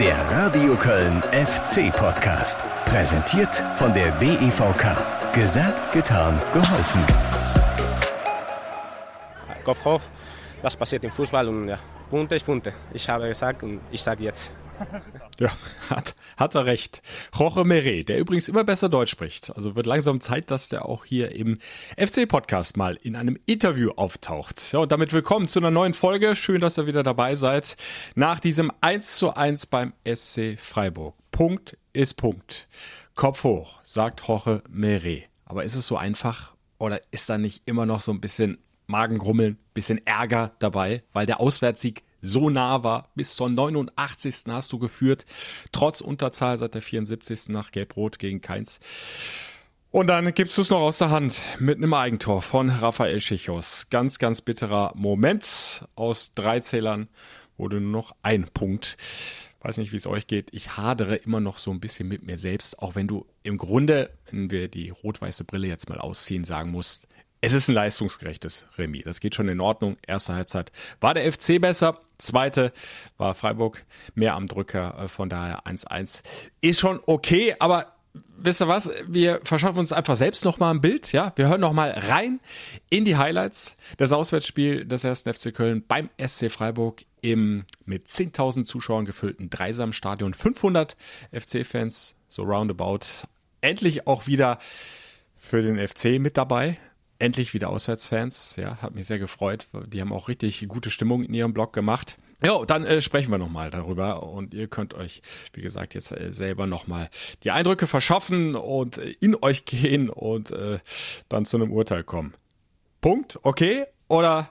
Der Radio Köln FC Podcast. Präsentiert von der DEVK. Gesagt, getan, geholfen. Kopf hoch, das passiert im Fußball und ja, Punte ist Punte. Ich habe gesagt und ich sage jetzt. Ja, hat, hat er recht. Jorge Meret, der übrigens immer besser Deutsch spricht. Also wird langsam Zeit, dass der auch hier im FC-Podcast mal in einem Interview auftaucht. Ja, und damit willkommen zu einer neuen Folge. Schön, dass ihr wieder dabei seid. Nach diesem 1 zu 1 beim SC Freiburg. Punkt ist Punkt. Kopf hoch, sagt Jorge Meret. Aber ist es so einfach oder ist da nicht immer noch so ein bisschen Magengrummeln, bisschen Ärger dabei, weil der Auswärtssieg so nah war. Bis zur 89. hast du geführt, trotz Unterzahl seit der 74. nach Gelb-Rot gegen Keins. Und dann gibst du es noch aus der Hand mit einem Eigentor von Rafael Schichos. Ganz, ganz bitterer Moment. Aus drei Zählern wurde nur noch ein Punkt. Weiß nicht, wie es euch geht. Ich hadere immer noch so ein bisschen mit mir selbst, auch wenn du im Grunde, wenn wir die rot-weiße Brille jetzt mal ausziehen, sagen musst, es ist ein leistungsgerechtes Remis. Das geht schon in Ordnung. Erste Halbzeit war der FC besser. Zweite war Freiburg mehr am Drücker. Äh, von daher 1-1 ist schon okay. Aber wisst ihr was? Wir verschaffen uns einfach selbst nochmal ein Bild. Ja, wir hören nochmal rein in die Highlights des Auswärtsspiels des ersten FC Köln beim SC Freiburg im mit 10.000 Zuschauern gefüllten Dreisamstadion. 500 FC-Fans, so roundabout. Endlich auch wieder für den FC mit dabei endlich wieder Auswärtsfans. Ja, hat mich sehr gefreut. Die haben auch richtig gute Stimmung in ihrem Blog gemacht. Ja, dann äh, sprechen wir nochmal darüber und ihr könnt euch, wie gesagt, jetzt äh, selber nochmal die Eindrücke verschaffen und äh, in euch gehen und äh, dann zu einem Urteil kommen. Punkt, okay? Oder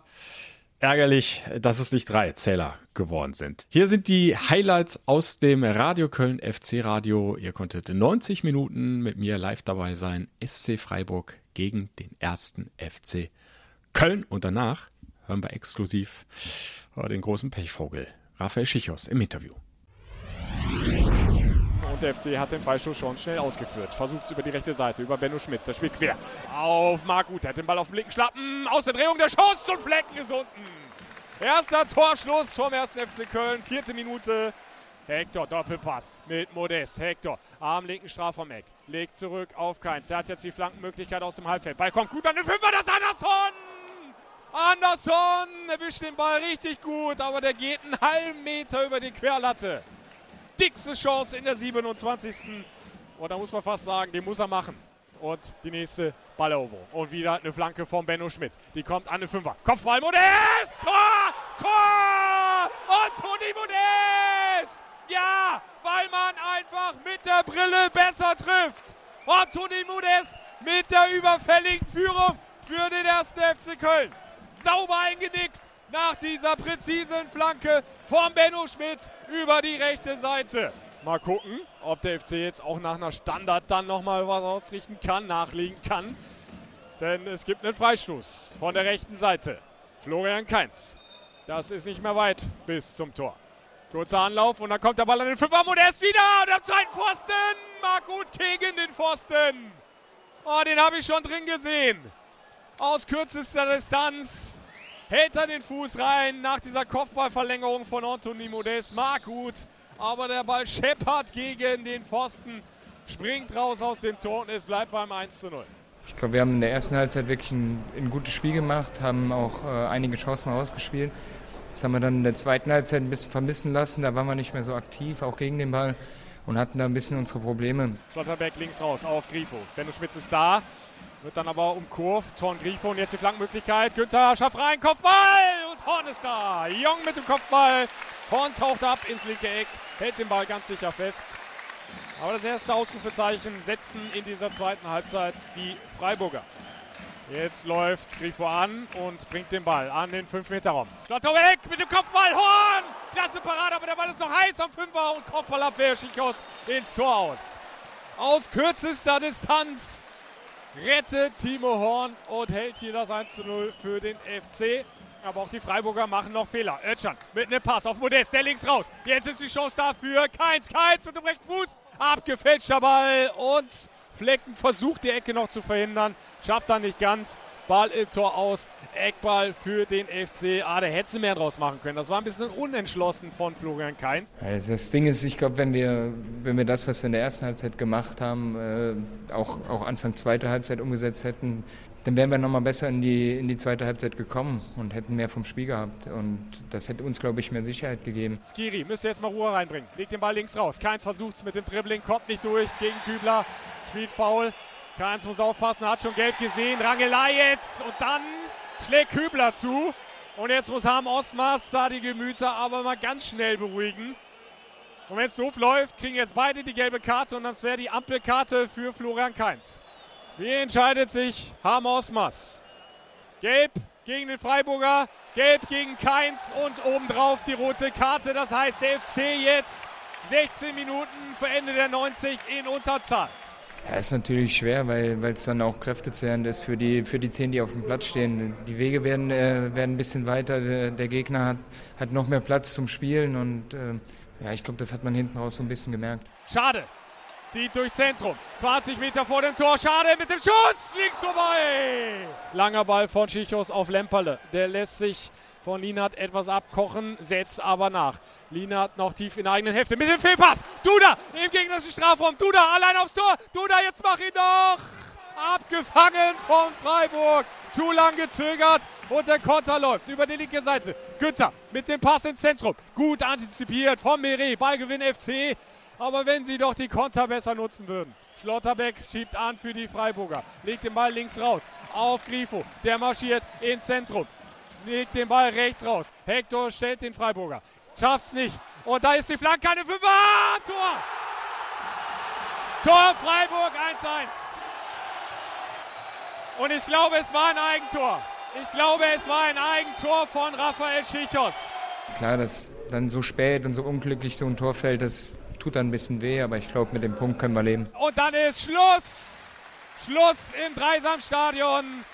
ärgerlich, dass es nicht drei Zähler geworden sind. Hier sind die Highlights aus dem Radio Köln FC Radio. Ihr konntet 90 Minuten mit mir live dabei sein. SC Freiburg gegen den ersten FC Köln. Und danach hören wir exklusiv den großen Pechvogel Raphael Schichos im Interview. Und der FC hat den Freistoß schon schnell ausgeführt. Versucht es über die rechte Seite, über Benno Schmitz. Der spielt quer auf Marc Gut. hat den Ball auf den linken Schlappen. Aus der Drehung der Schuss und Flecken ist unten. Erster Torschluss vom ersten FC Köln. Vierte Minute. Hector, Doppelpass mit Modest. Hector am linken Strafraum-Eck. Legt zurück auf Keins. Der hat jetzt die Flankenmöglichkeit aus dem Halbfeld. Ball kommt gut an den Fünfer. Das ist Anderson! Anderson erwischt den Ball richtig gut, aber der geht einen halben Meter über die Querlatte. Dickste Chance in der 27. Und da muss man fast sagen, den muss er machen. Und die nächste Balleroberung. Und wieder eine Flanke von Benno Schmitz. Die kommt an den Fünfer. Kopfball Modest! Tor! Tor! Und Toni Modest! Ja, weil man einfach mit der Brille besser trifft. Und Toni Modest mit der überfälligen Führung für den ersten FC Köln. Sauber eingenickt nach dieser präzisen Flanke von Benno Schmitz über die rechte Seite. Mal gucken, ob der FC jetzt auch nach einer Standard dann nochmal was ausrichten kann, nachlegen kann. Denn es gibt einen Freistoß von der rechten Seite. Florian Kainz. Das ist nicht mehr weit bis zum Tor. Kurzer Anlauf und dann kommt der Ball an den Fünfer. Modest wieder und am zweiten Pfosten. Mag gut gegen den Pfosten. Oh, den habe ich schon drin gesehen. Aus kürzester Distanz hält er den Fuß rein nach dieser Kopfballverlängerung von Anthony Modest. Mag gut, aber der Ball scheppert gegen den Pfosten, springt raus aus dem Tor und es bleibt beim 1 zu 0. Ich glaube, wir haben in der ersten Halbzeit wirklich ein, ein gutes Spiel gemacht, haben auch äh, einige Chancen rausgespielt. Das haben wir dann in der zweiten Halbzeit ein bisschen vermissen lassen. Da waren wir nicht mehr so aktiv, auch gegen den Ball und hatten da ein bisschen unsere Probleme. Schlotterberg links raus auf Grifo. Benno Schmitz ist da, wird dann aber umkurvt. Horn Grifo und jetzt die Flankenmöglichkeit. Günther schafft rein, Kopfball und Horn ist da. Jong mit dem Kopfball. Horn taucht ab ins linke Eck, hält den Ball ganz sicher fest. Aber das erste Ausrufezeichen setzen in dieser zweiten Halbzeit die Freiburger. Jetzt läuft Grifo an und bringt den Ball an den 5-Meter-Raum. Schlotter weg mit dem Kopfball. Horn! Klasse Parade, aber der Ball ist noch heiß am 5er und Kopfballabwehr Schichos ins Tor aus. Aus kürzester Distanz rettet Timo Horn und hält hier das 1 0 für den FC. Aber auch die Freiburger machen noch Fehler. Özcan mit einem Pass auf Modest, der links raus. Jetzt ist die Chance dafür. Keins, Keins mit dem rechten Fuß. Abgefälschter Ball und Flecken versucht die Ecke noch zu verhindern, schafft dann nicht ganz. Ball im Tor aus. Eckball für den FC. Ah, da hätte sie mehr draus machen können. Das war ein bisschen unentschlossen von Florian Kainz. Also das Ding ist, ich glaube, wenn wir, wenn wir das, was wir in der ersten Halbzeit gemacht haben, äh, auch, auch Anfang zweiter Halbzeit umgesetzt hätten, dann wären wir nochmal besser in die, in die zweite Halbzeit gekommen und hätten mehr vom Spiel gehabt. Und das hätte uns, glaube ich, mehr Sicherheit gegeben. Skiri müsste jetzt mal Ruhe reinbringen. Legt den Ball links raus. Keins versucht es mit dem Dribbling, kommt nicht durch gegen Kübler. Spielt faul. Keins muss aufpassen, hat schon gelb gesehen. Rangelei jetzt und dann schlägt Kübler zu. Und jetzt muss Harm Osmas da die Gemüter aber mal ganz schnell beruhigen. Und wenn es doof läuft, kriegen jetzt beide die gelbe Karte und dann wäre die Ampelkarte für Florian Keins. Wie entscheidet sich Harm Osmas? Gelb gegen den Freiburger, gelb gegen Keins und obendrauf die rote Karte. Das heißt, der FC jetzt 16 Minuten vor Ende der 90 in Unterzahl. Ja, ist natürlich schwer, weil es dann auch kräftezehrend ist für die, für die zehn, die auf dem Platz stehen. Die Wege werden, äh, werden ein bisschen weiter. Der, Gegner hat, hat noch mehr Platz zum Spielen und äh, ja, ich glaube, das hat man hinten raus so ein bisschen gemerkt. Schade, Zieht durchs Zentrum. 20 Meter vor dem Tor. Schade mit dem Schuss. Links vorbei. Langer Ball von Schichos auf Lemperle. Der lässt sich von Linat etwas abkochen, setzt aber nach. Linat noch tief in der eigenen Hälfte mit dem Fehlpass. Duda im gegnerischen Strafraum. Duda allein aufs Tor. Duda, jetzt mach ihn doch. Abgefangen von Freiburg. Zu lang gezögert und der Konter läuft über die linke Seite. Günther mit dem Pass ins Zentrum. Gut antizipiert von Meret. Ballgewinn FC. Aber wenn sie doch die Konter besser nutzen würden. Schlotterbeck schiebt an für die Freiburger. Legt den Ball links raus. Auf Grifo. Der marschiert ins Zentrum. Legt den Ball rechts raus. Hector stellt den Freiburger. Schafft's nicht. Und da ist die Flanke eine Fünfer. Ah, Tor! Tor Freiburg 1-1. Und ich glaube, es war ein Eigentor. Ich glaube, es war ein Eigentor von Raphael Schichos. Klar, dass dann so spät und so unglücklich so ein Tor fällt, das tut dann ein bisschen weh, aber ich glaube, mit dem Punkt können wir leben. Und dann ist Schluss! Schluss im Dreisamstadion.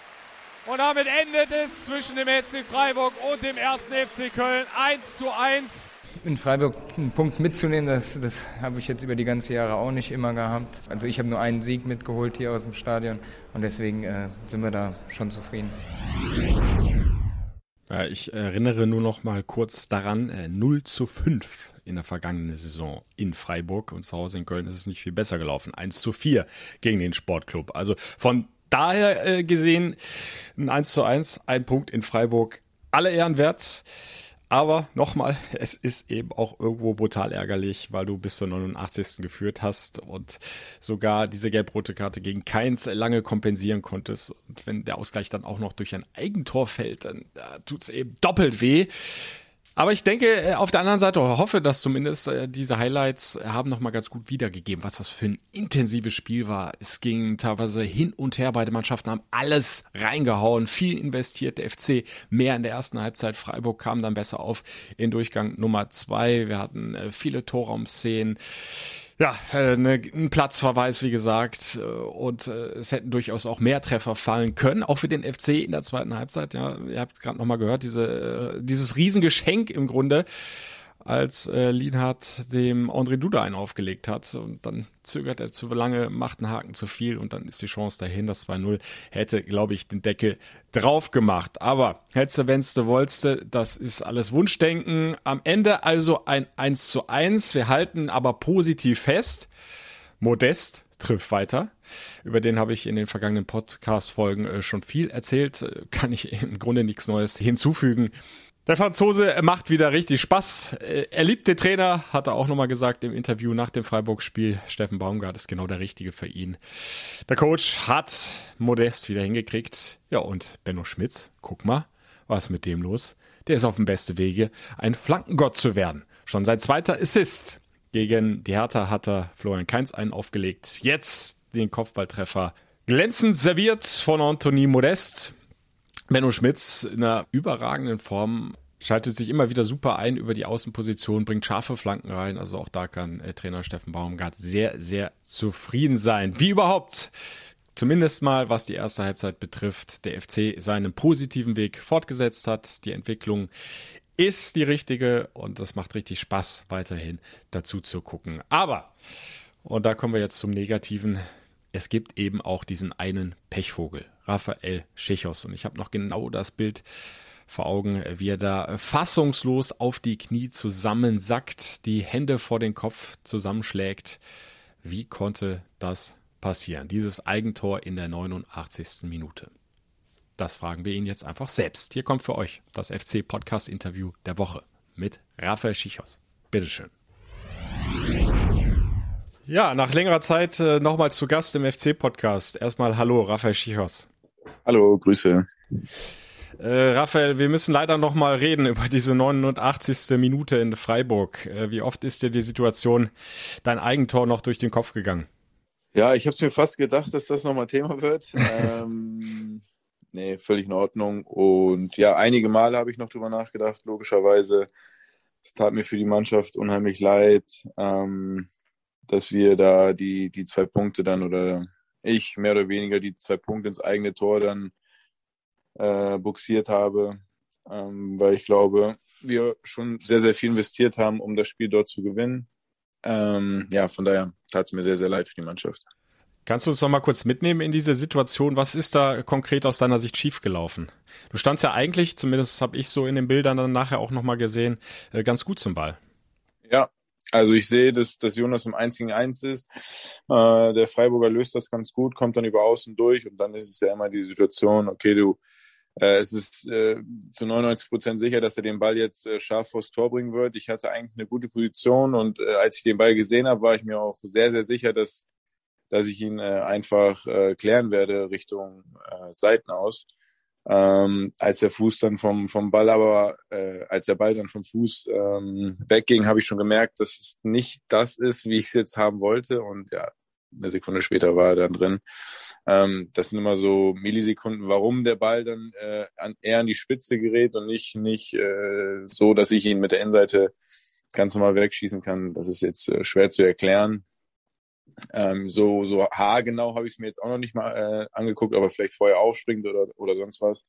Und damit endet es zwischen dem SC Freiburg und dem ersten FC Köln 1 zu 1. In Freiburg einen Punkt mitzunehmen, das, das habe ich jetzt über die ganze Jahre auch nicht immer gehabt. Also ich habe nur einen Sieg mitgeholt hier aus dem Stadion und deswegen äh, sind wir da schon zufrieden. Ja, ich erinnere nur noch mal kurz daran, äh, 0 zu 5 in der vergangenen Saison in Freiburg und zu Hause in Köln ist es nicht viel besser gelaufen. 1 zu 4 gegen den Sportclub. Also von daher äh, gesehen ein 1 zu 1, ein Punkt in Freiburg, alle Ehren wert. Aber nochmal, es ist eben auch irgendwo brutal ärgerlich, weil du bis zur 89. geführt hast und sogar diese gelb-rote Karte gegen Keins lange kompensieren konntest. Und wenn der Ausgleich dann auch noch durch ein Eigentor fällt, dann tut es eben doppelt weh. Aber ich denke, äh, auf der anderen Seite hoffe, dass zumindest äh, diese Highlights haben nochmal ganz gut wiedergegeben, was das für ein intensives Spiel war. Es ging teilweise hin und her, beide Mannschaften haben alles reingehauen, viel investiert. Der FC mehr in der ersten Halbzeit. Freiburg kam dann besser auf in Durchgang Nummer zwei. Wir hatten äh, viele Torraumszenen. Ja, äh, ne, ein Platzverweis, wie gesagt, äh, und äh, es hätten durchaus auch mehr Treffer fallen können, auch für den FC in der zweiten Halbzeit. Ja, ihr habt gerade nochmal gehört, diese, dieses Riesengeschenk im Grunde als äh, Lienhardt dem André Duda einen aufgelegt hat. Und dann zögert er zu lange, macht einen Haken zu viel und dann ist die Chance dahin. Das 2-0 hätte, glaube ich, den Deckel drauf gemacht. Aber hätte, wennste, wollste, das ist alles Wunschdenken. Am Ende also ein 1 zu 1. Wir halten aber positiv fest. Modest trifft weiter. Über den habe ich in den vergangenen Podcast-Folgen äh, schon viel erzählt. Kann ich im Grunde nichts Neues hinzufügen. Der Franzose macht wieder richtig Spaß. Äh, er liebt den Trainer, hat er auch nochmal gesagt im Interview nach dem Freiburg-Spiel. Steffen Baumgart ist genau der Richtige für ihn. Der Coach hat Modest wieder hingekriegt. Ja, und Benno Schmitz, guck mal, was ist mit dem los? Der ist auf dem besten Wege, ein Flankengott zu werden. Schon sein zweiter Assist. Gegen die Hertha hat er Florian Keins einen aufgelegt. Jetzt den Kopfballtreffer glänzend serviert von Anthony Modest. Benno Schmitz in einer überragenden Form schaltet sich immer wieder super ein über die Außenposition, bringt scharfe Flanken rein. Also auch da kann äh, Trainer Steffen Baumgart sehr, sehr zufrieden sein. Wie überhaupt, zumindest mal was die erste Halbzeit betrifft, der FC seinen positiven Weg fortgesetzt hat. Die Entwicklung ist die richtige und das macht richtig Spaß, weiterhin dazu zu gucken. Aber, und da kommen wir jetzt zum Negativen, es gibt eben auch diesen einen Pechvogel. Raphael Schichos. Und ich habe noch genau das Bild vor Augen, wie er da fassungslos auf die Knie zusammensackt, die Hände vor den Kopf zusammenschlägt. Wie konnte das passieren? Dieses Eigentor in der 89. Minute. Das fragen wir ihn jetzt einfach selbst. Hier kommt für euch das FC Podcast Interview der Woche mit Raphael Schichos. Bitteschön. Ja, nach längerer Zeit äh, nochmal zu Gast im FC-Podcast. Erstmal Hallo, Raphael Schichos. Hallo, Grüße. Äh, Raphael, wir müssen leider nochmal reden über diese 89. Minute in Freiburg. Äh, wie oft ist dir die Situation, dein Eigentor noch durch den Kopf gegangen? Ja, ich habe es mir fast gedacht, dass das nochmal Thema wird. ähm, nee, völlig in Ordnung. Und ja, einige Male habe ich noch drüber nachgedacht, logischerweise. Es tat mir für die Mannschaft unheimlich leid. Ähm, dass wir da die, die zwei Punkte dann oder ich mehr oder weniger die zwei Punkte ins eigene Tor dann äh, buxiert habe, ähm, weil ich glaube, wir schon sehr, sehr viel investiert haben, um das Spiel dort zu gewinnen. Ähm, ja, von daher tat es mir sehr, sehr leid für die Mannschaft. Kannst du uns noch mal kurz mitnehmen in diese Situation? Was ist da konkret aus deiner Sicht schiefgelaufen? Du standst ja eigentlich, zumindest habe ich so in den Bildern dann nachher auch noch mal gesehen, äh, ganz gut zum Ball. Ja, also ich sehe, dass, dass Jonas im 1 gegen 1 ist. Äh, der Freiburger löst das ganz gut, kommt dann über außen durch und dann ist es ja immer die Situation, okay, du, äh, es ist äh, zu 99 Prozent sicher, dass er den Ball jetzt äh, scharf vors Tor bringen wird. Ich hatte eigentlich eine gute Position und äh, als ich den Ball gesehen habe, war ich mir auch sehr, sehr sicher, dass, dass ich ihn äh, einfach äh, klären werde Richtung äh, Seiten aus. Ähm, als der Fuß dann vom, vom Ball aber, äh, als der Ball dann vom Fuß ähm, wegging, habe ich schon gemerkt, dass es nicht das ist, wie ich es jetzt haben wollte. Und ja, eine Sekunde später war er dann drin. Ähm, das sind immer so Millisekunden, warum der Ball dann äh, an, eher an die Spitze gerät und nicht, nicht äh, so, dass ich ihn mit der Innenseite ganz normal wegschießen kann. Das ist jetzt äh, schwer zu erklären. Ähm, so, so haargenau habe ich es mir jetzt auch noch nicht mal äh, angeguckt, aber vielleicht vorher aufspringt oder, oder sonst was.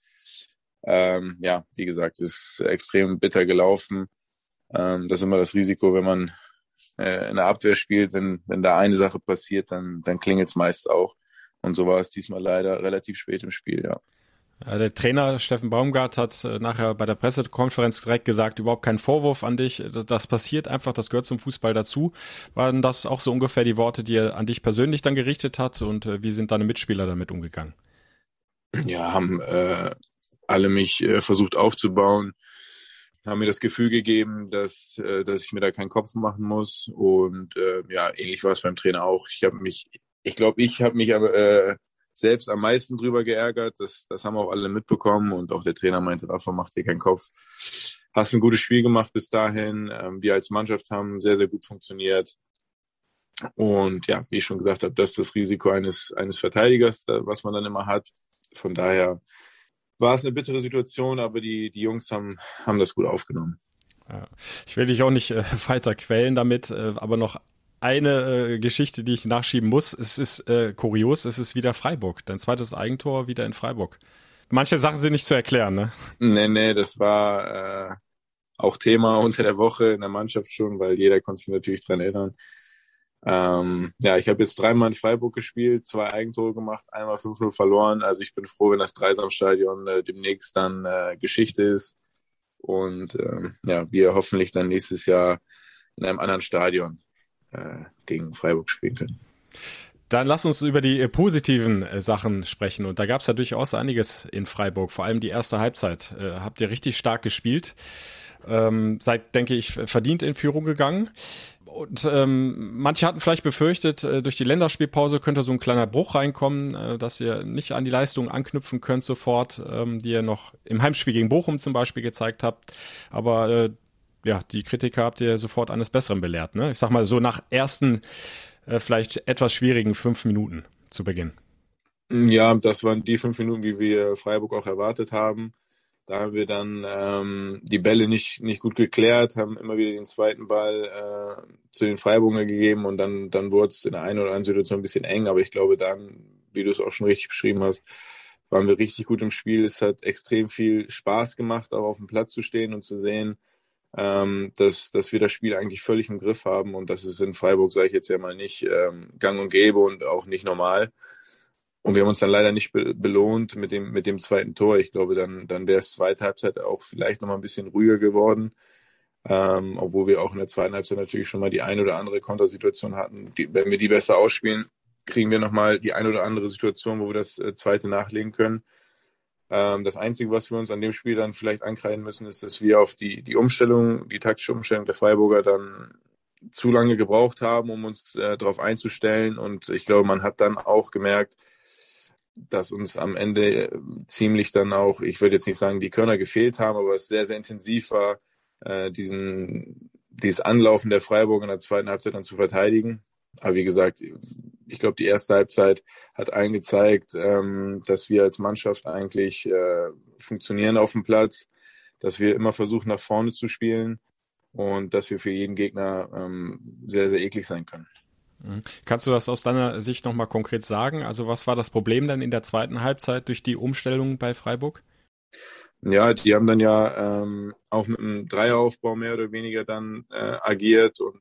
Ähm, ja, wie gesagt, ist extrem bitter gelaufen. Ähm, das ist immer das Risiko, wenn man äh, in der Abwehr spielt, wenn, wenn da eine Sache passiert, dann, dann klingelt es meist auch. Und so war es diesmal leider relativ spät im Spiel, ja. Der Trainer Steffen Baumgart hat äh, nachher bei der Pressekonferenz direkt gesagt, überhaupt kein Vorwurf an dich. Das, passiert einfach, das gehört zum Fußball dazu. Waren das auch so ungefähr die Worte, die er an dich persönlich dann gerichtet hat und äh, wie sind deine Mitspieler damit umgegangen? Ja, haben äh, alle mich äh, versucht aufzubauen, haben mir das Gefühl gegeben, dass, äh, dass ich mir da keinen Kopf machen muss und äh, ja, ähnlich war es beim Trainer auch. Ich habe mich, ich glaube, ich habe mich aber äh, selbst am meisten drüber geärgert. Das, das haben auch alle mitbekommen und auch der Trainer meinte, Rafa, mach dir keinen Kopf. Hast ein gutes Spiel gemacht bis dahin. Ähm, wir als Mannschaft haben sehr, sehr gut funktioniert. Und ja, wie ich schon gesagt habe, das ist das Risiko eines, eines Verteidigers, was man dann immer hat. Von daher war es eine bittere Situation, aber die, die Jungs haben, haben das gut aufgenommen. Ich will dich auch nicht äh, weiter quälen damit, äh, aber noch eine äh, Geschichte, die ich nachschieben muss. Es ist äh, kurios, es ist wieder Freiburg. Dein zweites Eigentor wieder in Freiburg. Manche Sachen sind nicht zu erklären, ne? Nee, nee, das war äh, auch Thema unter der Woche in der Mannschaft schon, weil jeder konnte sich natürlich dran erinnern. Ähm, ja, ich habe jetzt dreimal in Freiburg gespielt, zwei Eigentore gemacht, einmal 5-0 verloren. Also ich bin froh, wenn das Dreisamstadion äh, demnächst dann äh, Geschichte ist. Und ähm, ja, wir hoffentlich dann nächstes Jahr in einem anderen Stadion äh, gegen Freiburg spielen können. Dann lass uns über die äh, positiven äh, Sachen sprechen. Und da gab es ja durchaus einiges in Freiburg, vor allem die erste Halbzeit. Äh, habt ihr richtig stark gespielt. Ähm, seid, denke ich, verdient in Führung gegangen. Und ähm, manche hatten vielleicht befürchtet, äh, durch die Länderspielpause könnte so ein kleiner Bruch reinkommen, äh, dass ihr nicht an die Leistungen anknüpfen könnt sofort, ähm, die ihr noch im Heimspiel gegen Bochum zum Beispiel gezeigt habt. Aber äh, ja, die Kritiker habt ihr sofort eines Besseren belehrt. Ne? Ich sag mal so nach ersten, äh, vielleicht etwas schwierigen fünf Minuten zu Beginn. Ja, das waren die fünf Minuten, wie wir Freiburg auch erwartet haben. Da haben wir dann ähm, die Bälle nicht, nicht gut geklärt, haben immer wieder den zweiten Ball äh, zu den Freiburger gegeben und dann, dann wurde es in der einen oder anderen Situation ein bisschen eng. Aber ich glaube, dann, wie du es auch schon richtig beschrieben hast, waren wir richtig gut im Spiel. Es hat extrem viel Spaß gemacht, auch auf dem Platz zu stehen und zu sehen, ähm, dass, dass wir das Spiel eigentlich völlig im Griff haben und das ist in Freiburg, sage ich jetzt ja mal nicht, ähm, gang und gäbe und auch nicht normal. und wir haben uns dann leider nicht be belohnt mit dem, mit dem zweiten Tor. Ich glaube, dann, dann wäre es zweite Halbzeit auch vielleicht noch mal ein bisschen ruhiger geworden. Ähm, obwohl wir auch in der zweiten Halbzeit natürlich schon mal die ein oder andere Kontersituation hatten. Die, wenn wir die besser ausspielen, kriegen wir noch mal die ein oder andere Situation, wo wir das äh, zweite nachlegen können. Ähm, das Einzige, was wir uns an dem Spiel dann vielleicht ankreiden müssen, ist, dass wir auf die, die Umstellung, die taktische Umstellung der Freiburger dann zu lange gebraucht haben, um uns äh, darauf einzustellen. Und ich glaube, man hat dann auch gemerkt, dass uns am Ende äh, ziemlich dann auch, ich würde jetzt nicht sagen, die Körner gefehlt haben, aber es sehr, sehr intensiv war, äh, diesen, dieses Anlaufen der Freiburger in der zweiten Halbzeit dann zu verteidigen. Aber wie gesagt, ich glaube, die erste Halbzeit hat allen gezeigt, ähm, dass wir als Mannschaft eigentlich äh, funktionieren auf dem Platz, dass wir immer versuchen, nach vorne zu spielen und dass wir für jeden Gegner ähm, sehr, sehr eklig sein können. Mhm. Kannst du das aus deiner Sicht nochmal konkret sagen? Also was war das Problem dann in der zweiten Halbzeit durch die Umstellung bei Freiburg? Ja, die haben dann ja ähm, auch mit einem Dreieraufbau mehr oder weniger dann äh, agiert und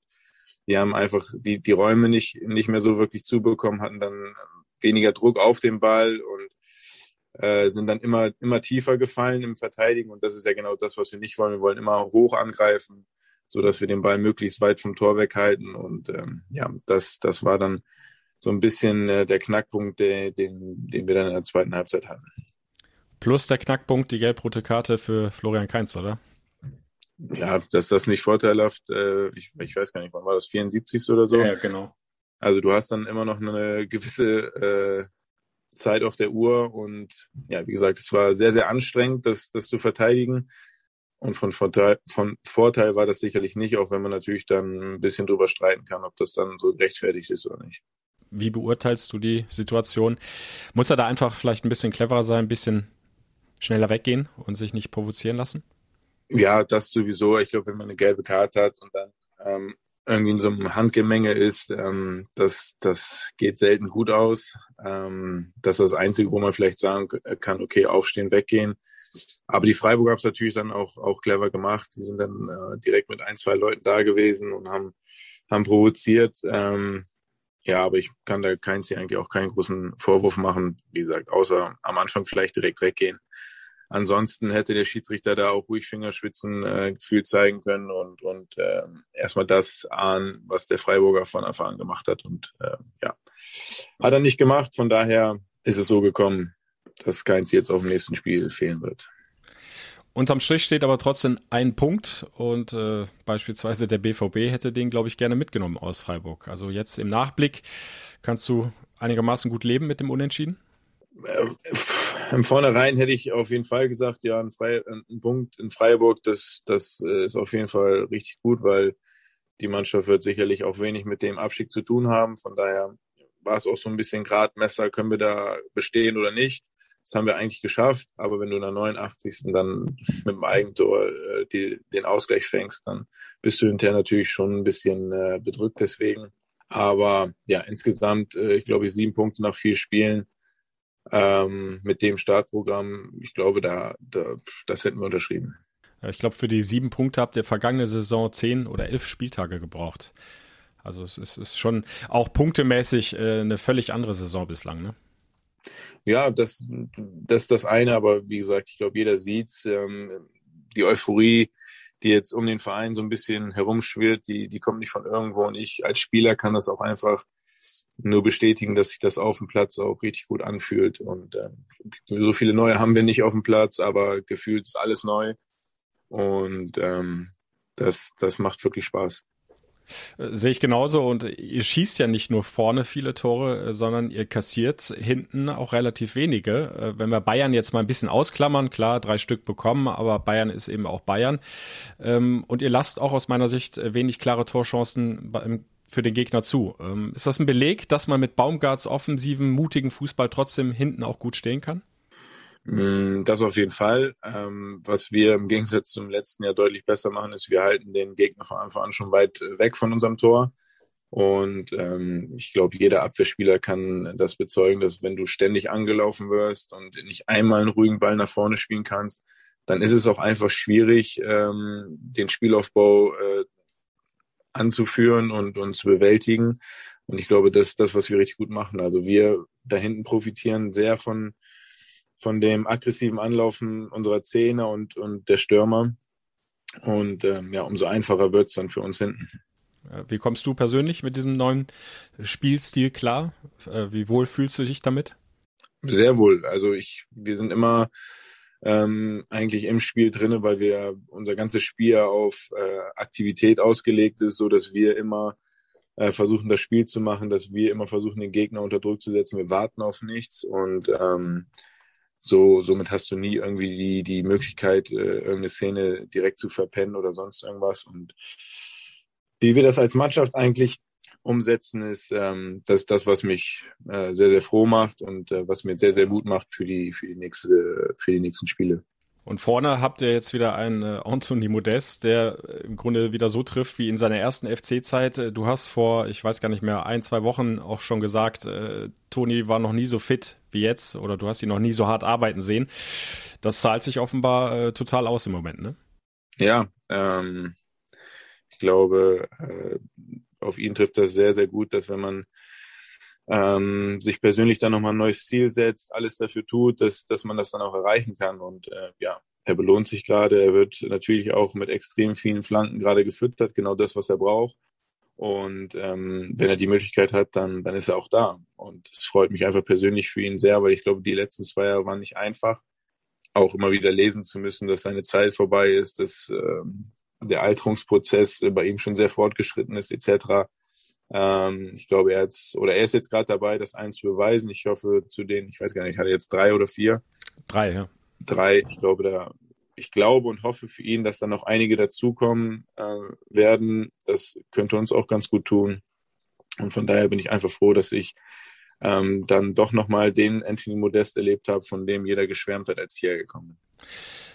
die haben einfach die, die Räume nicht, nicht mehr so wirklich zubekommen, hatten dann weniger Druck auf den Ball und äh, sind dann immer, immer tiefer gefallen im Verteidigen und das ist ja genau das, was wir nicht wollen. Wir wollen immer hoch angreifen, so dass wir den Ball möglichst weit vom Tor weghalten. Und ähm, ja, das, das war dann so ein bisschen äh, der Knackpunkt, der, den, den wir dann in der zweiten Halbzeit hatten. Plus der Knackpunkt, die gelb-rote Karte für Florian Kainz, oder? Ja, dass das nicht vorteilhaft, äh, ich, ich weiß gar nicht, wann war das, 74. oder so? Ja, genau. Also du hast dann immer noch eine gewisse äh, Zeit auf der Uhr und ja, wie gesagt, es war sehr, sehr anstrengend, das, das zu verteidigen. Und von Vorteil, von Vorteil war das sicherlich nicht, auch wenn man natürlich dann ein bisschen drüber streiten kann, ob das dann so gerechtfertigt ist oder nicht. Wie beurteilst du die Situation? Muss er da einfach vielleicht ein bisschen cleverer sein, ein bisschen schneller weggehen und sich nicht provozieren lassen? Ja, das sowieso. Ich glaube, wenn man eine gelbe Karte hat und dann ähm, irgendwie in so einem Handgemenge ist, ähm, das, das geht selten gut aus. Ähm, das ist das Einzige, wo man vielleicht sagen kann, okay, aufstehen, weggehen. Aber die Freiburg haben es natürlich dann auch, auch clever gemacht. Die sind dann äh, direkt mit ein, zwei Leuten da gewesen und haben, haben provoziert. Ähm, ja, aber ich kann da keins eigentlich auch keinen großen Vorwurf machen. Wie gesagt, außer am Anfang vielleicht direkt weggehen. Ansonsten hätte der Schiedsrichter da auch ruhig Fingerschwitzen äh, Gefühl zeigen können und, und äh, erstmal das ahnen, was der Freiburger von Anfang an gemacht hat. Und äh, ja, hat er nicht gemacht. Von daher ist es so gekommen, dass keins jetzt auf dem nächsten Spiel fehlen wird. Unterm Strich steht aber trotzdem ein Punkt und äh, beispielsweise der BVB hätte den, glaube ich, gerne mitgenommen aus Freiburg. Also jetzt im Nachblick kannst du einigermaßen gut leben mit dem Unentschieden? Äh, Im Vornherein hätte ich auf jeden Fall gesagt, ja, ein, Fre ein Punkt in Freiburg, das, das äh, ist auf jeden Fall richtig gut, weil die Mannschaft wird sicherlich auch wenig mit dem Abstieg zu tun haben. Von daher war es auch so ein bisschen Gradmesser, können wir da bestehen oder nicht. Das haben wir eigentlich geschafft, aber wenn du in der 89. dann mit dem Eigentor äh, die, den Ausgleich fängst, dann bist du hinterher natürlich schon ein bisschen äh, bedrückt deswegen. Aber ja, insgesamt, äh, ich glaube, sieben Punkte nach vier Spielen ähm, mit dem Startprogramm, ich glaube, da, da das hätten wir unterschrieben. Ich glaube, für die sieben Punkte habt ihr vergangene Saison zehn oder elf Spieltage gebraucht. Also es ist, ist schon auch punktemäßig äh, eine völlig andere Saison bislang, ne? Ja, das, das ist das eine, aber wie gesagt, ich glaube, jeder sieht's. Ähm, die Euphorie, die jetzt um den Verein so ein bisschen herumschwirrt, die, die kommt nicht von irgendwo. Und ich als Spieler kann das auch einfach nur bestätigen, dass sich das auf dem Platz auch richtig gut anfühlt. Und äh, so viele neue haben wir nicht auf dem Platz, aber gefühlt ist alles neu. Und ähm, das, das macht wirklich Spaß. Äh, sehe ich genauso und ihr schießt ja nicht nur vorne viele Tore, äh, sondern ihr kassiert hinten auch relativ wenige. Äh, wenn wir Bayern jetzt mal ein bisschen ausklammern, klar, drei Stück bekommen, aber Bayern ist eben auch Bayern. Ähm, und ihr lasst auch aus meiner Sicht wenig klare Torchancen für den Gegner zu. Ähm, ist das ein Beleg, dass man mit Baumgarts offensiven, mutigen Fußball trotzdem hinten auch gut stehen kann? Mm, das auf jeden Fall. Ähm, was wir im Gegensatz zum letzten Jahr deutlich besser machen, ist, wir halten den Gegner von Anfang an schon weit weg von unserem Tor. Und ähm, ich glaube, jeder Abwehrspieler kann das bezeugen, dass wenn du ständig angelaufen wirst und nicht einmal einen ruhigen Ball nach vorne spielen kannst, dann ist es auch einfach schwierig, ähm, den Spielaufbau äh, anzuführen und, und zu bewältigen. Und ich glaube, das ist das, was wir richtig gut machen. Also wir da hinten profitieren sehr von, von dem aggressiven Anlaufen unserer Zähne und, und der Stürmer. Und ähm, ja, umso einfacher wird es dann für uns hinten. Wie kommst du persönlich mit diesem neuen Spielstil klar? Äh, wie wohl fühlst du dich damit? Sehr wohl. Also ich, wir sind immer ähm, eigentlich im Spiel drinne, weil wir unser ganzes Spiel auf äh, Aktivität ausgelegt ist, so dass wir immer äh, versuchen, das Spiel zu machen, dass wir immer versuchen, den Gegner unter Druck zu setzen. Wir warten auf nichts und ähm, so, somit hast du nie irgendwie die, die Möglichkeit, äh, irgendeine Szene direkt zu verpennen oder sonst irgendwas. Und wie wir das als Mannschaft eigentlich umsetzen, ist ähm, das, das, was mich äh, sehr, sehr froh macht und äh, was mir sehr, sehr Mut macht für die, für die, nächste, für die nächsten Spiele. Und vorne habt ihr jetzt wieder einen äh, Anthony Modest, der äh, im Grunde wieder so trifft wie in seiner ersten FC-Zeit. Äh, du hast vor, ich weiß gar nicht mehr, ein, zwei Wochen auch schon gesagt, äh, Toni war noch nie so fit wie jetzt oder du hast ihn noch nie so hart arbeiten sehen. Das zahlt sich offenbar äh, total aus im Moment, ne? Ja, ähm, ich glaube, äh, auf ihn trifft das sehr, sehr gut, dass wenn man ähm, sich persönlich dann nochmal ein neues Ziel setzt, alles dafür tut, dass, dass man das dann auch erreichen kann. Und äh, ja, er belohnt sich gerade. Er wird natürlich auch mit extrem vielen Flanken gerade gefüttert, genau das, was er braucht. Und ähm, wenn er die Möglichkeit hat, dann, dann ist er auch da. Und es freut mich einfach persönlich für ihn sehr, weil ich glaube, die letzten zwei Jahre waren nicht einfach. Auch immer wieder lesen zu müssen, dass seine Zeit vorbei ist, dass ähm, der Alterungsprozess bei ihm schon sehr fortgeschritten ist, etc. Ähm, ich glaube, er hat oder er ist jetzt gerade dabei, das eins zu beweisen. Ich hoffe, zu den, ich weiß gar nicht, hat er jetzt drei oder vier? Drei, ja. Drei. Ich glaube, da, ich glaube und hoffe für ihn, dass dann noch einige dazukommen äh, werden. Das könnte uns auch ganz gut tun. Und von daher bin ich einfach froh, dass ich ähm, dann doch nochmal den Anthony Modest erlebt habe, von dem jeder geschwärmt hat, als ich hergekommen bin.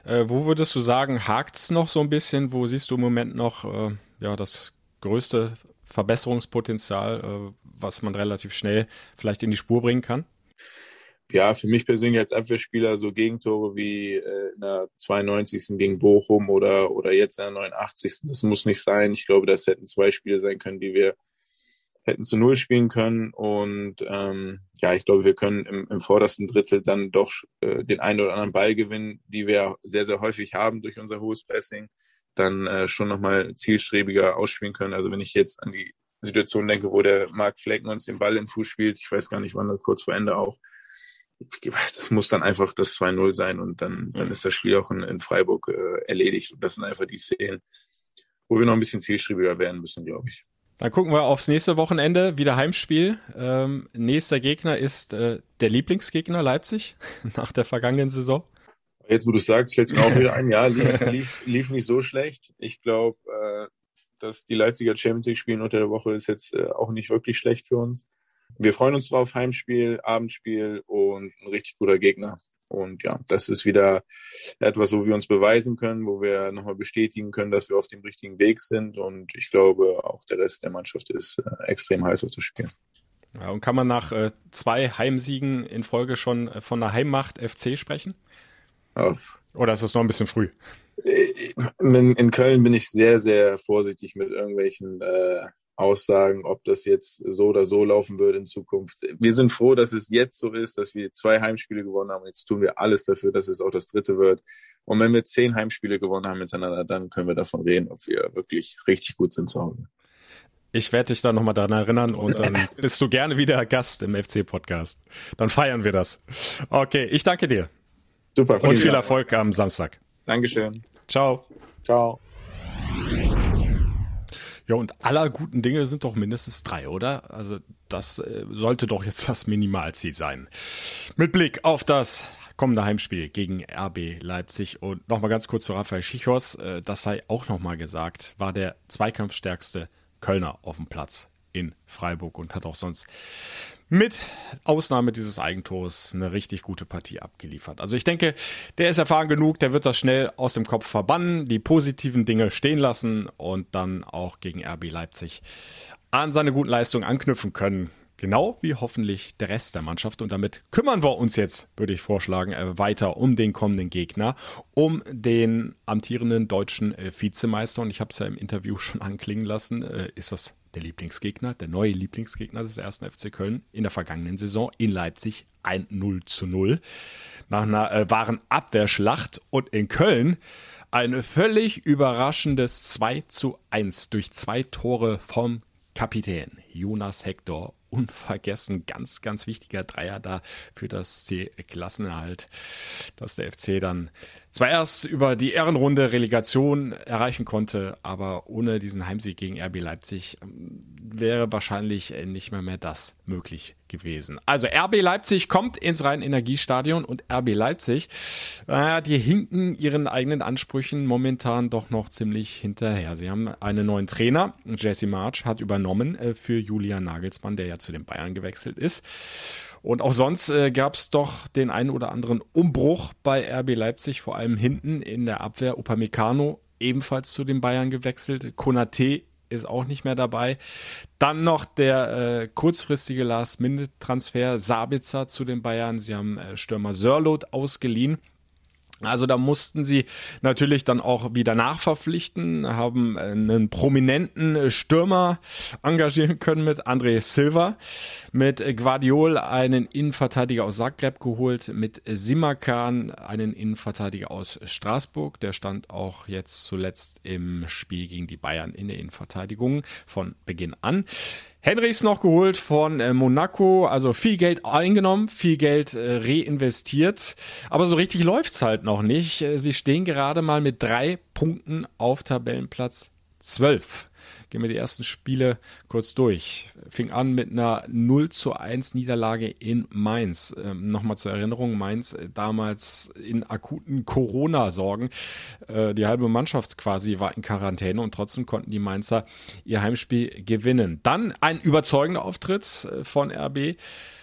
Äh, wo würdest du sagen, hakt's noch so ein bisschen? Wo siehst du im Moment noch äh, ja, das größte Verbesserungspotenzial, äh, was man relativ schnell vielleicht in die Spur bringen kann? Ja, für mich persönlich als Abwehrspieler so Gegentore wie äh, in der 92. gegen Bochum oder, oder jetzt in der 89. Das muss nicht sein. Ich glaube, das hätten zwei Spiele sein können, die wir hätten zu Null spielen können. Und ähm, ja, ich glaube, wir können im, im vordersten Drittel dann doch äh, den einen oder anderen Ball gewinnen, die wir sehr, sehr häufig haben durch unser hohes Pressing, dann äh, schon nochmal zielstrebiger ausspielen können. Also wenn ich jetzt an die Situation denke, wo der Marc Flecken uns den Ball in den Fuß spielt, ich weiß gar nicht, wann, kurz vor Ende auch, das muss dann einfach das 2-0 sein und dann, dann ist das Spiel auch in, in Freiburg äh, erledigt. Und das sind einfach die Szenen, wo wir noch ein bisschen zielstrebiger werden müssen, glaube ich. Dann gucken wir aufs nächste Wochenende, wieder Heimspiel. Ähm, nächster Gegner ist äh, der Lieblingsgegner Leipzig nach der vergangenen Saison. Jetzt, wo du sagst, fällt es mir auch wieder ein. Ja, lief, lief, lief nicht so schlecht. Ich glaube, äh, dass die Leipziger Champions League spielen unter der Woche ist jetzt äh, auch nicht wirklich schlecht für uns. Wir freuen uns drauf, Heimspiel, Abendspiel und ein richtig guter Gegner. Und ja, das ist wieder etwas, wo wir uns beweisen können, wo wir nochmal bestätigen können, dass wir auf dem richtigen Weg sind. Und ich glaube, auch der Rest der Mannschaft ist äh, extrem heiß auf das Spiel. Ja, und kann man nach äh, zwei Heimsiegen in Folge schon äh, von der Heimmacht FC sprechen? Ja. Oder ist es noch ein bisschen früh? In, in, Köln bin ich sehr, sehr vorsichtig mit irgendwelchen äh, Aussagen, ob das jetzt so oder so laufen würde in Zukunft. Wir sind froh, dass es jetzt so ist, dass wir zwei Heimspiele gewonnen haben. Jetzt tun wir alles dafür, dass es auch das dritte wird. Und wenn wir zehn Heimspiele gewonnen haben miteinander, dann können wir davon reden, ob wir wirklich richtig gut sind zu Hause. Ich werde dich dann nochmal daran erinnern und dann bist du gerne wieder Gast im FC-Podcast. Dann feiern wir das. Okay, ich danke dir. Super. Und viel Erfolg am Samstag. Dankeschön. Ciao. Ciao. Ja, und aller guten Dinge sind doch mindestens drei, oder? Also das äh, sollte doch jetzt das Minimalziel sein. Mit Blick auf das kommende Heimspiel gegen RB Leipzig und nochmal ganz kurz zu Raphael Schichos, äh, das sei auch nochmal gesagt, war der zweikampfstärkste Kölner auf dem Platz in Freiburg und hat auch sonst mit Ausnahme dieses Eigentors eine richtig gute Partie abgeliefert. Also ich denke, der ist erfahren genug, der wird das schnell aus dem Kopf verbannen, die positiven Dinge stehen lassen und dann auch gegen RB Leipzig an seine guten Leistungen anknüpfen können. Genau wie hoffentlich der Rest der Mannschaft. Und damit kümmern wir uns jetzt, würde ich vorschlagen, äh, weiter um den kommenden Gegner, um den amtierenden deutschen äh, Vizemeister. Und ich habe es ja im Interview schon anklingen lassen. Äh, ist das der Lieblingsgegner, der neue Lieblingsgegner des ersten FC Köln in der vergangenen Saison in Leipzig ein 0 zu 0 nach einer wahren Abwehrschlacht und in Köln ein völlig überraschendes 2 zu 1 durch zwei Tore vom Kapitän Jonas Hector unvergessen. Ganz, ganz wichtiger Dreier da für das C-Klassenerhalt, dass der FC dann zwar erst über die Ehrenrunde Relegation erreichen konnte, aber ohne diesen Heimsieg gegen RB Leipzig ähm, wäre wahrscheinlich nicht mehr, mehr das möglich gewesen. Also RB Leipzig kommt ins Rhein-Energiestadion und RB Leipzig, naja, die hinken ihren eigenen Ansprüchen momentan doch noch ziemlich hinterher. Sie haben einen neuen Trainer, Jesse March hat übernommen äh, für Julian Nagelsmann, der ja zu den Bayern gewechselt ist. Und auch sonst äh, gab es doch den einen oder anderen Umbruch bei RB Leipzig, vor allem hinten in der Abwehr. Upamecano ebenfalls zu den Bayern gewechselt. Konate ist auch nicht mehr dabei. Dann noch der äh, kurzfristige Last-Minute-Transfer Sabitzer zu den Bayern. Sie haben äh, Stürmer Sörlot ausgeliehen. Also da mussten sie natürlich dann auch wieder nachverpflichten, haben einen prominenten Stürmer engagieren können mit André Silva, mit Guardiol einen Innenverteidiger aus Zagreb geholt, mit Simakan einen Innenverteidiger aus Straßburg, der stand auch jetzt zuletzt im Spiel gegen die Bayern in der Innenverteidigung von Beginn an. Henrichs noch geholt von äh, Monaco, also viel Geld eingenommen, viel Geld äh, reinvestiert, aber so richtig läuft's halt noch nicht. Äh, sie stehen gerade mal mit drei Punkten auf Tabellenplatz 12. Gehen wir die ersten Spiele kurz durch. Fing an mit einer 0 zu 1 Niederlage in Mainz. Ähm, Nochmal zur Erinnerung, Mainz äh, damals in akuten Corona-Sorgen. Äh, die halbe Mannschaft quasi war in Quarantäne und trotzdem konnten die Mainzer ihr Heimspiel gewinnen. Dann ein überzeugender Auftritt äh, von RB.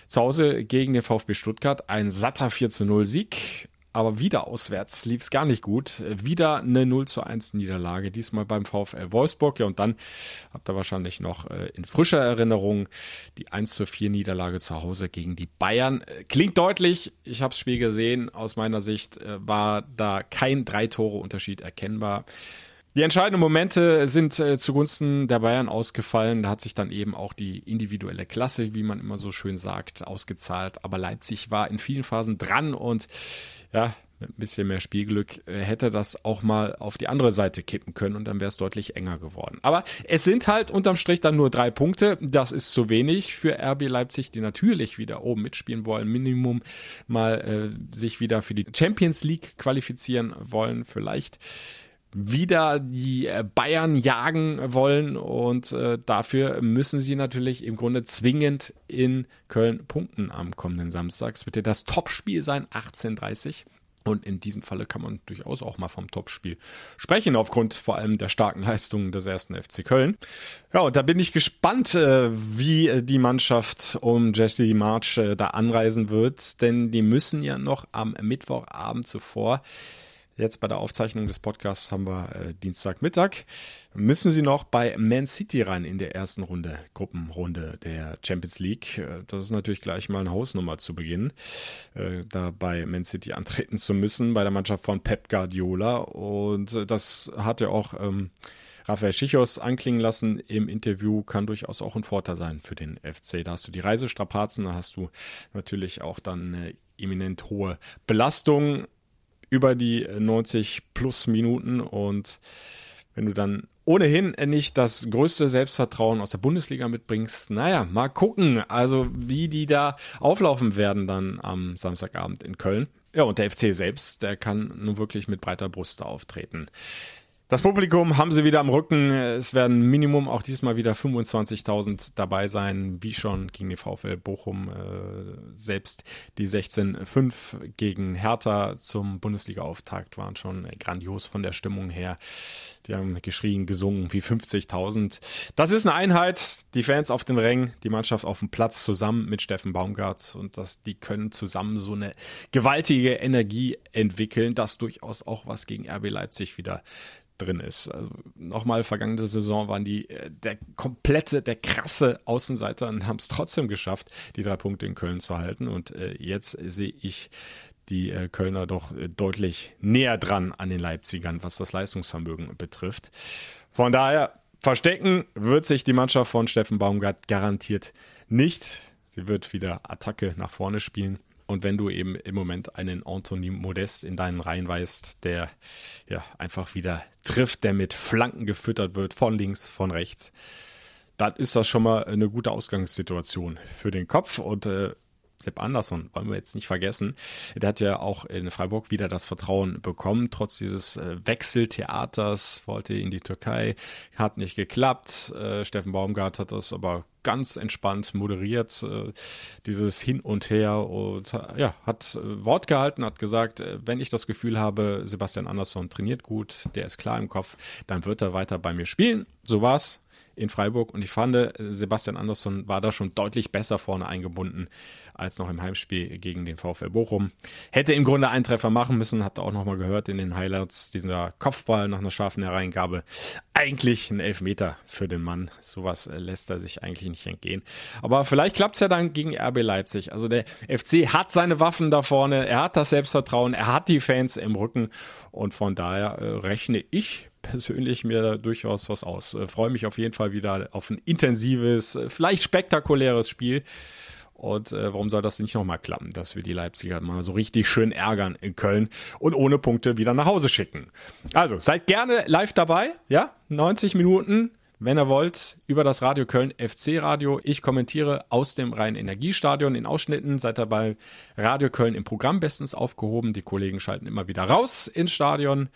Zu Hause gegen den VfB Stuttgart ein satter 4 zu 0 Sieg aber wieder auswärts lief es gar nicht gut. Wieder eine 0 zu 1 Niederlage, diesmal beim VfL Wolfsburg. Ja, und dann habt ihr wahrscheinlich noch äh, in frischer Erinnerung die 1 zu 4 Niederlage zu Hause gegen die Bayern. Äh, klingt deutlich, ich habe das Spiel gesehen. Aus meiner Sicht äh, war da kein Drei-Tore-Unterschied erkennbar. Die entscheidenden Momente sind zugunsten der Bayern ausgefallen. Da hat sich dann eben auch die individuelle Klasse, wie man immer so schön sagt, ausgezahlt. Aber Leipzig war in vielen Phasen dran und ja, mit ein bisschen mehr Spielglück äh, hätte das auch mal auf die andere Seite kippen können und dann wäre es deutlich enger geworden. Aber es sind halt unterm Strich dann nur drei Punkte. Das ist zu wenig für RB Leipzig, die natürlich wieder oben mitspielen wollen, Minimum mal äh, sich wieder für die Champions League qualifizieren wollen, vielleicht wieder die äh, Bayern jagen wollen und äh, dafür müssen sie natürlich im Grunde zwingend in Köln punkten am kommenden Samstag. Es wird ja das Topspiel sein, 18:30. Und in diesem Falle kann man durchaus auch mal vom Topspiel sprechen, aufgrund vor allem der starken Leistungen des ersten FC Köln. Ja, und da bin ich gespannt, äh, wie die Mannschaft um Jesse March da anreisen wird, denn die müssen ja noch am Mittwochabend zuvor Jetzt bei der Aufzeichnung des Podcasts haben wir äh, Dienstagmittag. Müssen Sie noch bei Man City rein in der ersten Runde, Gruppenrunde der Champions League. Äh, das ist natürlich gleich mal eine Hausnummer zu Beginn, äh, da bei Man City antreten zu müssen, bei der Mannschaft von Pep Guardiola. Und äh, das hat ja auch ähm, Raphael Schichos anklingen lassen im Interview, kann durchaus auch ein Vorteil sein für den FC. Da hast du die Reisestrapazen, da hast du natürlich auch dann eine eminent hohe Belastung über die 90 plus Minuten und wenn du dann ohnehin nicht das größte Selbstvertrauen aus der Bundesliga mitbringst, naja, mal gucken, also wie die da auflaufen werden dann am Samstagabend in Köln. Ja, und der FC selbst, der kann nun wirklich mit breiter Brust auftreten. Das Publikum haben sie wieder am Rücken. Es werden Minimum auch diesmal wieder 25.000 dabei sein, wie schon gegen die VfL Bochum. Äh, selbst die 16-5 gegen Hertha zum Bundesliga-Auftakt waren schon grandios von der Stimmung her. Die haben geschrien, gesungen wie 50.000. Das ist eine Einheit. Die Fans auf den Rängen, die Mannschaft auf dem Platz zusammen mit Steffen Baumgart. Und das, die können zusammen so eine gewaltige Energie entwickeln, das durchaus auch was gegen RB Leipzig wieder drin ist. Also nochmal, vergangene Saison waren die äh, der komplette, der krasse Außenseiter und haben es trotzdem geschafft, die drei Punkte in Köln zu halten. Und äh, jetzt sehe ich die äh, Kölner doch äh, deutlich näher dran an den Leipzigern, was das Leistungsvermögen betrifft. Von daher, verstecken wird sich die Mannschaft von Steffen Baumgart garantiert nicht. Sie wird wieder Attacke nach vorne spielen. Und wenn du eben im Moment einen Anthony Modest in deinen Reihen weißt, der ja einfach wieder trifft, der mit Flanken gefüttert wird, von links, von rechts, dann ist das schon mal eine gute Ausgangssituation für den Kopf. Und äh, Sepp Andersson, wollen wir jetzt nicht vergessen. Der hat ja auch in Freiburg wieder das Vertrauen bekommen, trotz dieses äh, Wechseltheaters, wollte in die Türkei, hat nicht geklappt. Äh, Steffen Baumgart hat das aber ganz entspannt moderiert, äh, dieses Hin und Her und ja, hat Wort gehalten, hat gesagt, wenn ich das Gefühl habe, Sebastian Andersson trainiert gut, der ist klar im Kopf, dann wird er weiter bei mir spielen. So war's in Freiburg und ich fand, Sebastian Andersson war da schon deutlich besser vorne eingebunden als noch im Heimspiel gegen den VfL Bochum. Hätte im Grunde einen Treffer machen müssen, habt ihr auch nochmal gehört in den Highlights, dieser Kopfball nach einer scharfen Hereingabe. Eigentlich ein Elfmeter für den Mann. Sowas lässt er sich eigentlich nicht entgehen. Aber vielleicht klappt es ja dann gegen RB Leipzig. Also der FC hat seine Waffen da vorne, er hat das Selbstvertrauen, er hat die Fans im Rücken und von daher äh, rechne ich persönlich mir da durchaus was aus. Äh, freue mich auf jeden Fall wieder auf ein intensives, äh, vielleicht spektakuläres Spiel. Und äh, warum soll das nicht nochmal klappen, dass wir die Leipziger mal so richtig schön ärgern in Köln und ohne Punkte wieder nach Hause schicken? Also seid gerne live dabei, ja? 90 Minuten, wenn ihr wollt, über das Radio Köln FC Radio. Ich kommentiere aus dem Rhein-Energiestadion in Ausschnitten. Seid dabei Radio Köln im Programm bestens aufgehoben. Die Kollegen schalten immer wieder raus ins Stadion.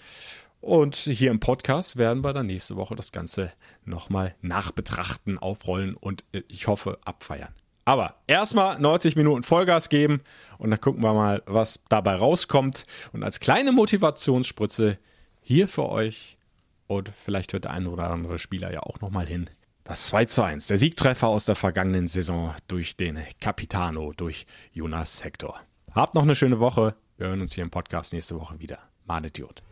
Und hier im Podcast werden wir dann nächste Woche das Ganze nochmal nachbetrachten, aufrollen und äh, ich hoffe abfeiern. Aber erstmal 90 Minuten Vollgas geben und dann gucken wir mal, was dabei rauskommt. Und als kleine Motivationsspritze hier für euch und vielleicht hört der ein oder andere Spieler ja auch nochmal hin. Das 2 zu 1, der Siegtreffer aus der vergangenen Saison durch den Capitano, durch Jonas Hector. Habt noch eine schöne Woche. Wir hören uns hier im Podcast nächste Woche wieder. Manet Jod.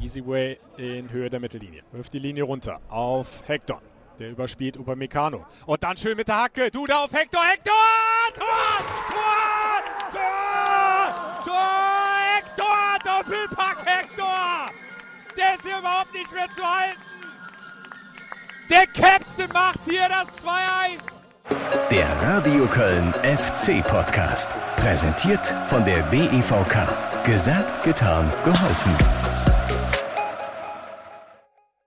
Easy Way in Höhe der Mittellinie. Wirft die Linie runter auf Hector. Der überspielt Upamecano. Und dann schön mit der Hacke. Du da auf Hector. Hector! Tor! Tor! Tor! Tor! Hector! Doppelpack Hector! Der ist hier überhaupt nicht mehr zu halten. Der Captain macht hier das 2-1. Der Radio Köln FC Podcast. Präsentiert von der DEVK. Gesagt, getan, geholfen.